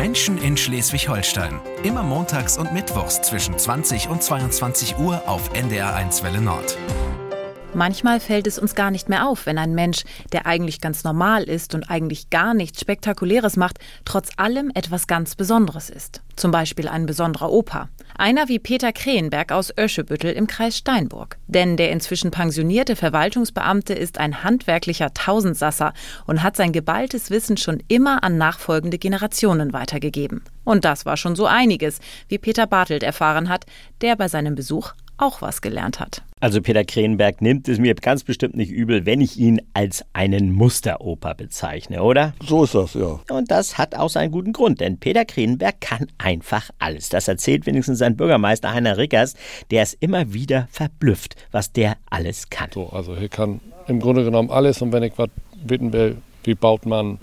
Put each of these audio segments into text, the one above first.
Menschen in Schleswig-Holstein. Immer montags und mittwochs zwischen 20 und 22 Uhr auf NDR1 Welle Nord. Manchmal fällt es uns gar nicht mehr auf, wenn ein Mensch, der eigentlich ganz normal ist und eigentlich gar nichts Spektakuläres macht, trotz allem etwas ganz Besonderes ist. Zum Beispiel ein besonderer Opa. Einer wie Peter Krähenberg aus Öschebüttel im Kreis Steinburg. Denn der inzwischen pensionierte Verwaltungsbeamte ist ein handwerklicher Tausendsasser und hat sein geballtes Wissen schon immer an nachfolgende Generationen weitergegeben. Und das war schon so einiges, wie Peter Bartelt erfahren hat, der bei seinem Besuch auch was gelernt hat. Also Peter Krenenberg nimmt es mir ganz bestimmt nicht übel, wenn ich ihn als einen Musteroper bezeichne, oder? So ist das, ja. Und das hat auch seinen guten Grund, denn Peter Krenenberg kann einfach alles. Das erzählt wenigstens sein Bürgermeister Heiner Rickers, der es immer wieder verblüfft, was der alles kann. So, also hier kann im Grunde genommen alles und wenn ich was bitten will, wie baut man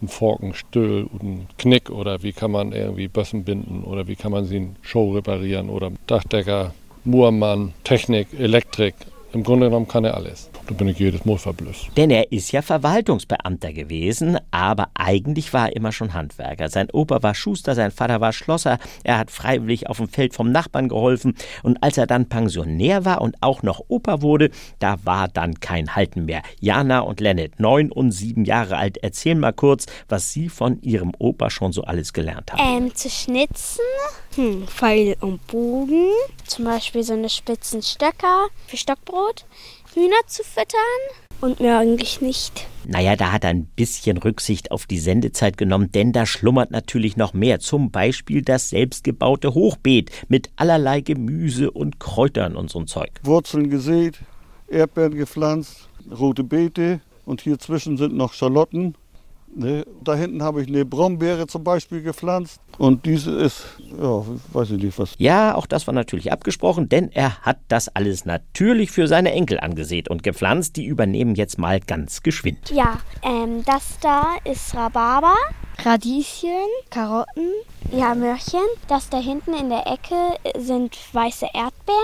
einen Forkenstüll und einen Knick oder wie kann man irgendwie Bössen binden oder wie kann man sie in Show reparieren oder Dachdecker Muhrmann, Technik, Elektrik. Im Grunde genommen kann er alles. Da bin ich jedes Mal verblüfft. Denn er ist ja Verwaltungsbeamter gewesen, aber eigentlich war er immer schon Handwerker. Sein Opa war Schuster, sein Vater war Schlosser, er hat freiwillig auf dem Feld vom Nachbarn geholfen und als er dann Pensionär war und auch noch Opa wurde, da war dann kein Halten mehr. Jana und Lennet, neun und sieben Jahre alt, erzählen mal kurz, was sie von ihrem Opa schon so alles gelernt haben. Ähm, zu schnitzen, hm, Pfeil und Bogen, zum Beispiel so eine spitzen Stöcker für Stockbrot. Hühner zu füttern und mir eigentlich nicht. Naja, da hat er ein bisschen Rücksicht auf die Sendezeit genommen, denn da schlummert natürlich noch mehr. Zum Beispiel das selbstgebaute Hochbeet mit allerlei Gemüse und Kräutern und so'n Zeug. Wurzeln gesät, Erdbeeren gepflanzt, rote Beete und hier zwischen sind noch Schalotten Ne, da hinten habe ich eine Brombeere zum Beispiel gepflanzt. Und diese ist, ja, weiß ich nicht was. Ja, auch das war natürlich abgesprochen, denn er hat das alles natürlich für seine Enkel angesät und gepflanzt. Die übernehmen jetzt mal ganz geschwind. Ja, ähm, das da ist Rhabarber, Radieschen, Karotten, ja, Möhrchen. Das da hinten in der Ecke sind weiße Erdbeeren.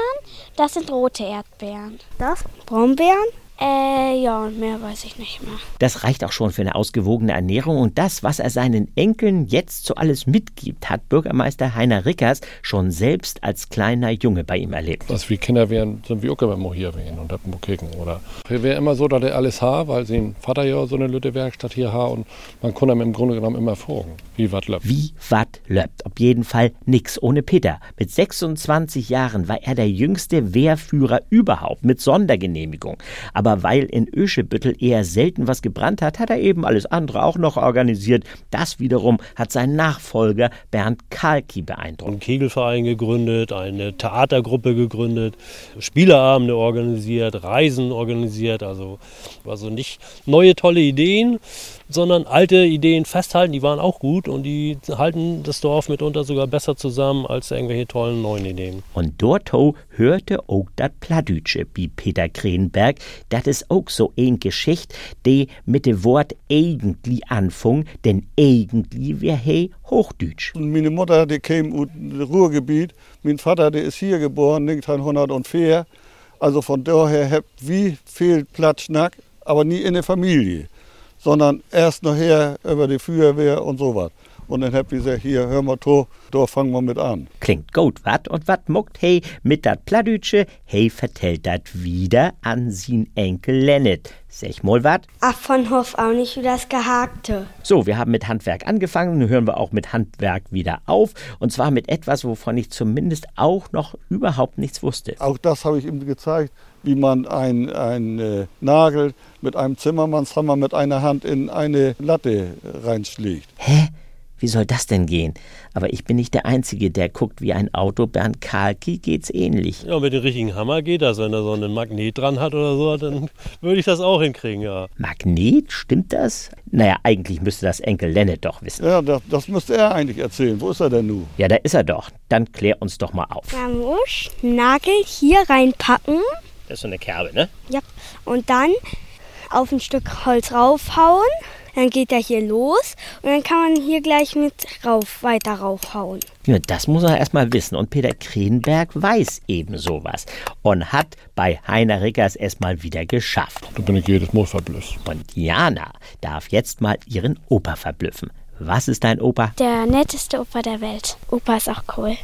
Das sind rote Erdbeeren. Das Brombeeren. Äh, ja, und mehr weiß ich nicht mehr. Das reicht auch schon für eine ausgewogene Ernährung und das, was er seinen Enkeln jetzt so alles mitgibt, hat Bürgermeister Heiner Rickers schon selbst als kleiner Junge bei ihm erlebt. Als wir Kinder wären, sind wir auch immer hier wären und haben kicken, oder? Wir wären immer so, dass er alles hat, weil sein Vater ja so eine Lütte Werkstatt hier hat und man konnte ihm im Grunde genommen immer fragen, wie was löppt. Wie was löppt. Auf jeden Fall nix ohne Peter. Mit 26 Jahren war er der jüngste Wehrführer überhaupt mit Sondergenehmigung. Aber aber weil in Öschebüttel eher selten was gebrannt hat, hat er eben alles andere auch noch organisiert. Das wiederum hat sein Nachfolger Bernd Kalki beeindruckt. Einen Kegelverein gegründet, eine Theatergruppe gegründet, Spieleabende organisiert, Reisen organisiert, also also nicht neue tolle Ideen, sondern alte Ideen festhalten, die waren auch gut und die halten das Dorf mitunter sogar besser zusammen als irgendwelche tollen neuen Ideen. Und dort hörte auch das Pladütsche, wie Peter Krenberg, das ist auch so ein Geschicht, die mit dem Wort irgendwie anfing, denn irgendwie wäre he Hochdütsch. Meine Mutter, die kam aus dem Ruhrgebiet, mein Vater, der ist hier geboren, 1904. Also von daher habt wie viel Platschnack, aber nie in der Familie sondern erst nachher über die Feuerwehr und sowas. Und dann hab ich gesagt, hier, hör mal to, da fangen wir mit an. Klingt gut, wat? Und wat muckt hey mit dat Pladütsche? Hey vertellt dat wieder an sin Enkel Lennet. Sech mal wat? Ach, von Hof auch nicht wie das Gehakte. So, wir haben mit Handwerk angefangen, nun hören wir auch mit Handwerk wieder auf. Und zwar mit etwas, wovon ich zumindest auch noch überhaupt nichts wusste. Auch das habe ich ihm gezeigt wie man einen äh, Nagel mit einem Zimmermannshammer mit einer Hand in eine Latte reinschlägt. Hä? Wie soll das denn gehen? Aber ich bin nicht der Einzige, der guckt wie ein Auto. Bernd Kalki geht's ähnlich. Ja, mit dem richtigen Hammer geht das. Wenn er so einen Magnet dran hat oder so, dann würde ich das auch hinkriegen, ja. Magnet? Stimmt das? Naja, eigentlich müsste das Enkel Lennart doch wissen. Ja, das, das müsste er eigentlich erzählen. Wo ist er denn nun? Ja, da ist er doch. Dann klär uns doch mal auf. Man muss Nagel hier reinpacken. Das ist so eine Kerbe, ne? Ja. Und dann auf ein Stück Holz raufhauen. Dann geht er hier los und dann kann man hier gleich mit rauf, weiter raufhauen. Ja, das muss er erstmal wissen. Und Peter Krenberg weiß eben sowas und hat bei Heiner Rickers es mal wieder geschafft. Da bin ich jedes Mal verblüfft. Und Jana darf jetzt mal ihren Opa verblüffen. Was ist dein Opa? Der netteste Opa der Welt. Opa ist auch cool.